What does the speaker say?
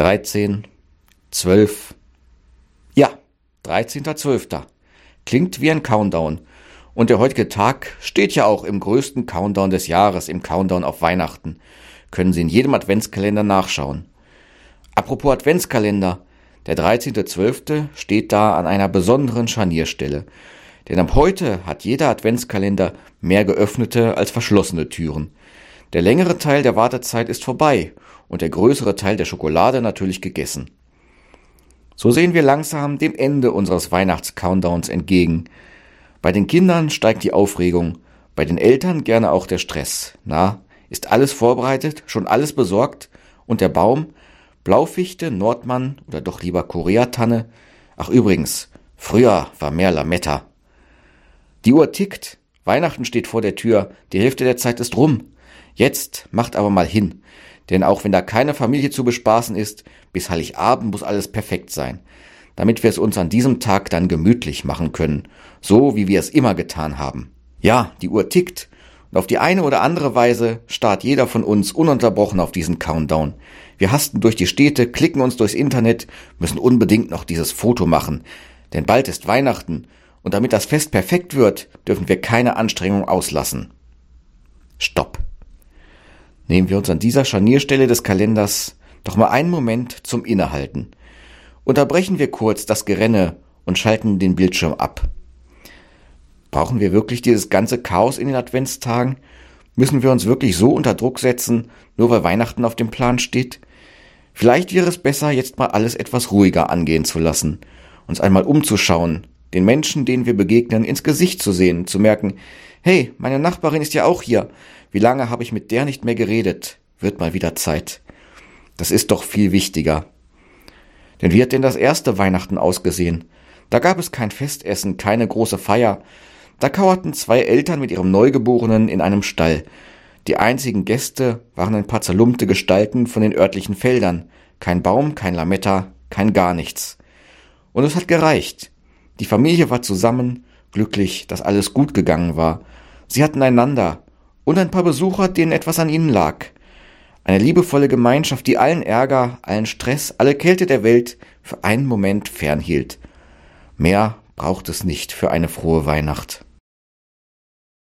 13, 12. Ja, 13.12. Klingt wie ein Countdown. Und der heutige Tag steht ja auch im größten Countdown des Jahres, im Countdown auf Weihnachten. Können Sie in jedem Adventskalender nachschauen. Apropos Adventskalender. Der 13.12. steht da an einer besonderen Scharnierstelle. Denn ab heute hat jeder Adventskalender mehr geöffnete als verschlossene Türen. Der längere Teil der Wartezeit ist vorbei und der größere Teil der Schokolade natürlich gegessen. So sehen wir langsam dem Ende unseres Weihnachts-Countdowns entgegen. Bei den Kindern steigt die Aufregung, bei den Eltern gerne auch der Stress. Na, ist alles vorbereitet, schon alles besorgt und der Baum, Blaufichte, Nordmann oder doch lieber Koreatanne? Ach übrigens, früher war mehr Lametta. Die Uhr tickt, Weihnachten steht vor der Tür, die Hälfte der Zeit ist rum. Jetzt macht aber mal hin. Denn auch wenn da keine Familie zu bespaßen ist, bis Heiligabend muss alles perfekt sein. Damit wir es uns an diesem Tag dann gemütlich machen können. So wie wir es immer getan haben. Ja, die Uhr tickt. Und auf die eine oder andere Weise starrt jeder von uns ununterbrochen auf diesen Countdown. Wir hasten durch die Städte, klicken uns durchs Internet, müssen unbedingt noch dieses Foto machen. Denn bald ist Weihnachten. Und damit das Fest perfekt wird, dürfen wir keine Anstrengung auslassen. Stopp. Nehmen wir uns an dieser Scharnierstelle des Kalenders doch mal einen Moment zum Innehalten. Unterbrechen wir kurz das Gerenne und schalten den Bildschirm ab. Brauchen wir wirklich dieses ganze Chaos in den Adventstagen? Müssen wir uns wirklich so unter Druck setzen, nur weil Weihnachten auf dem Plan steht? Vielleicht wäre es besser, jetzt mal alles etwas ruhiger angehen zu lassen, uns einmal umzuschauen, den Menschen, denen wir begegnen, ins Gesicht zu sehen, zu merken, hey, meine Nachbarin ist ja auch hier, wie lange habe ich mit der nicht mehr geredet? Wird mal wieder Zeit. Das ist doch viel wichtiger. Denn wie hat denn das erste Weihnachten ausgesehen? Da gab es kein Festessen, keine große Feier. Da kauerten zwei Eltern mit ihrem Neugeborenen in einem Stall. Die einzigen Gäste waren ein paar zerlumpte Gestalten von den örtlichen Feldern. Kein Baum, kein Lametta, kein gar nichts. Und es hat gereicht. Die Familie war zusammen, glücklich, dass alles gut gegangen war. Sie hatten einander, und ein paar Besucher, denen etwas an ihnen lag. Eine liebevolle Gemeinschaft, die allen Ärger, allen Stress, alle Kälte der Welt für einen Moment fernhielt. Mehr braucht es nicht für eine frohe Weihnacht.